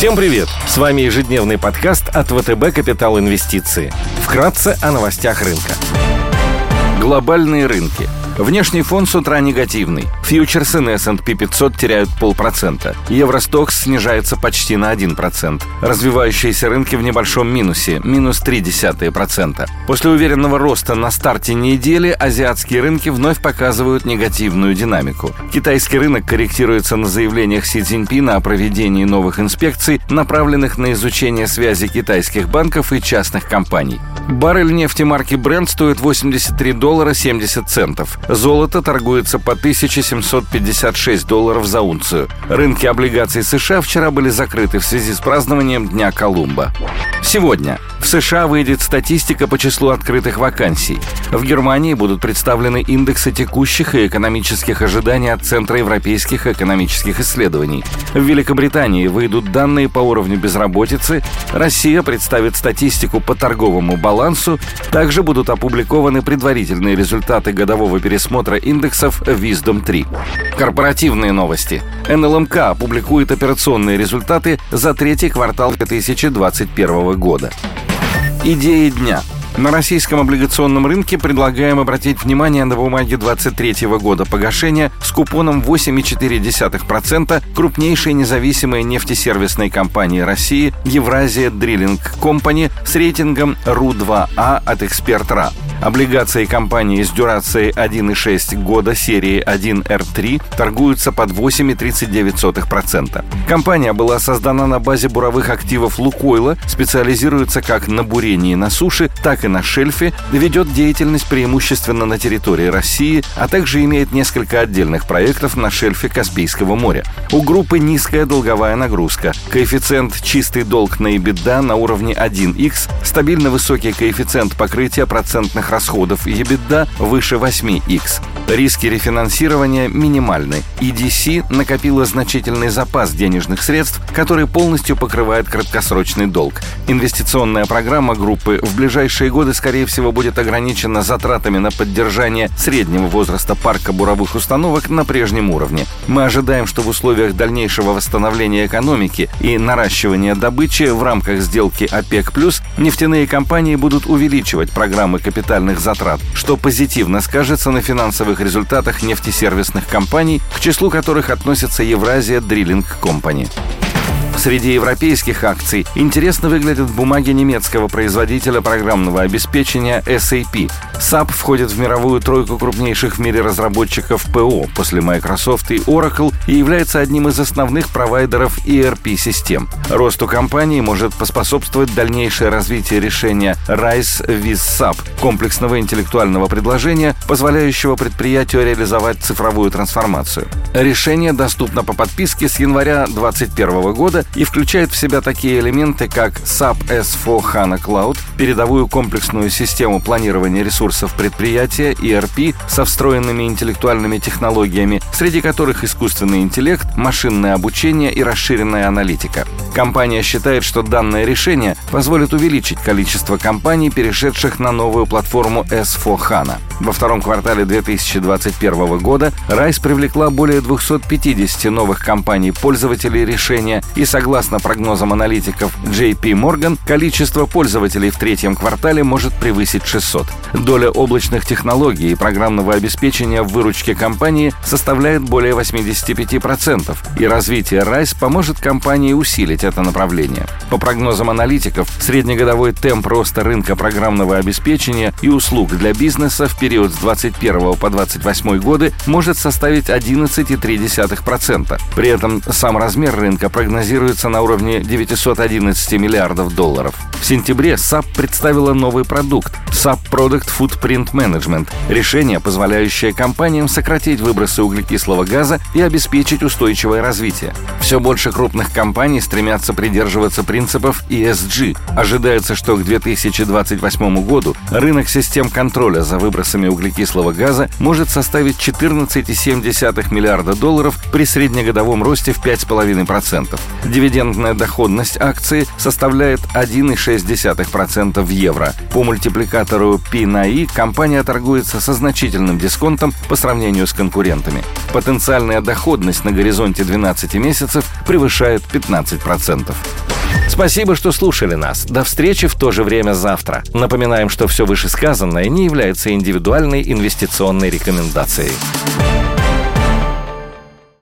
Всем привет! С вами ежедневный подкаст от ВТБ «Капитал Инвестиции». Вкратце о новостях рынка. Глобальные рынки – Внешний фон с утра негативный. Фьючерсы на S&P 500 теряют полпроцента. Евростокс снижается почти на 1%. Развивающиеся рынки в небольшом минусе – минус 0,3%. После уверенного роста на старте недели азиатские рынки вновь показывают негативную динамику. Китайский рынок корректируется на заявлениях Си Цзиньпина о проведении новых инспекций, направленных на изучение связи китайских банков и частных компаний. Баррель нефти марки Brent стоит 83 доллара 70 центов. Золото торгуется по 1756 долларов за унцию. Рынки облигаций США вчера были закрыты в связи с празднованием Дня Колумба. Сегодня в США выйдет статистика по числу открытых вакансий. В Германии будут представлены индексы текущих и экономических ожиданий от Центра европейских экономических исследований. В Великобритании выйдут данные по уровню безработицы. Россия представит статистику по торговому балансу. Также будут опубликованы предварительные результаты годового пересмотра индексов Wisdom 3. Корпоративные новости. НЛМК опубликует операционные результаты за третий квартал 2021 года. Идеи дня. На российском облигационном рынке предлагаем обратить внимание на бумаги 2023 года погашения с купоном 8,4% крупнейшей независимой нефтесервисной компании России Евразия Дриллинг Компани с рейтингом РУ-2А от Эксперт.РА. Облигации компании с дюрацией 1,6 года серии 1R3 торгуются под 8,39%. Компания была создана на базе буровых активов Лукойла, специализируется как на бурении на суше, так и на шельфе, ведет деятельность преимущественно на территории России, а также имеет несколько отдельных проектов на шельфе Каспийского моря. У группы низкая долговая нагрузка, коэффициент чистый долг на EBITDA на уровне 1x, стабильно высокий коэффициент покрытия процентных расходов EBITDA выше 8x. Риски рефинансирования минимальны. EDC накопила значительный запас денежных средств, который полностью покрывает краткосрочный долг. Инвестиционная программа группы в ближайшие годы, скорее всего, будет ограничена затратами на поддержание среднего возраста парка буровых установок на прежнем уровне. Мы ожидаем, что в условиях дальнейшего восстановления экономики и наращивания добычи в рамках сделки ОПЕК+, нефтяные компании будут увеличивать программы капитальных затрат, что позитивно скажется на финансовых результатах нефтесервисных компаний, к числу которых относится Евразия Дриллинг Компани. Среди европейских акций интересно выглядят бумаги немецкого производителя программного обеспечения SAP. SAP входит в мировую тройку крупнейших в мире разработчиков ПО после Microsoft и Oracle и является одним из основных провайдеров ERP-систем. Росту компании может поспособствовать дальнейшее развитие решения RISE with SAP – комплексного интеллектуального предложения, позволяющего предприятию реализовать цифровую трансформацию. Решение доступно по подписке с января 2021 года и включает в себя такие элементы, как SAP S4 HANA Cloud, передовую комплексную систему планирования ресурсов предприятия, ERP со встроенными интеллектуальными технологиями, среди которых искусственный интеллект, машинное обучение и расширенная аналитика. Компания считает, что данное решение позволит увеличить количество компаний, перешедших на новую платформу S4 HANA. Во втором квартале 2021 года RISE привлекла более 250 новых компаний-пользователей решения и, согласно прогнозам аналитиков JP Morgan, количество пользователей в третьем квартале может превысить 600. Доля облачных технологий и программного обеспечения в выручке компании составляет более 85%, и развитие RISE поможет компании усилить это направление. По прогнозам аналитиков, среднегодовой темп роста рынка программного обеспечения и услуг для бизнеса в период с 21 по 28 годы может составить 11,3%. При этом сам размер рынка прогнозируется на уровне 911 миллиардов долларов. В сентябре SAP представила новый продукт SAP Product Footprint Management – решение, позволяющее компаниям сократить выбросы углекислого газа и обеспечить устойчивое развитие. Все больше крупных компаний стремятся придерживаться принципов ESG. Ожидается, что к 2028 году рынок систем контроля за выбросами углекислого газа может составить 14,7 миллиарда долларов при среднегодовом росте в 5,5%. Дивидендная доходность акции составляет 1,6% в евро. По мультипликатору P на I компания торгуется со значительным дисконтом по сравнению с конкурентами. Потенциальная доходность на горизонте 12 месяцев превышает 15%. Спасибо, что слушали нас. До встречи в то же время завтра. Напоминаем, что все вышесказанное не является индивидуальной инвестиционной рекомендацией.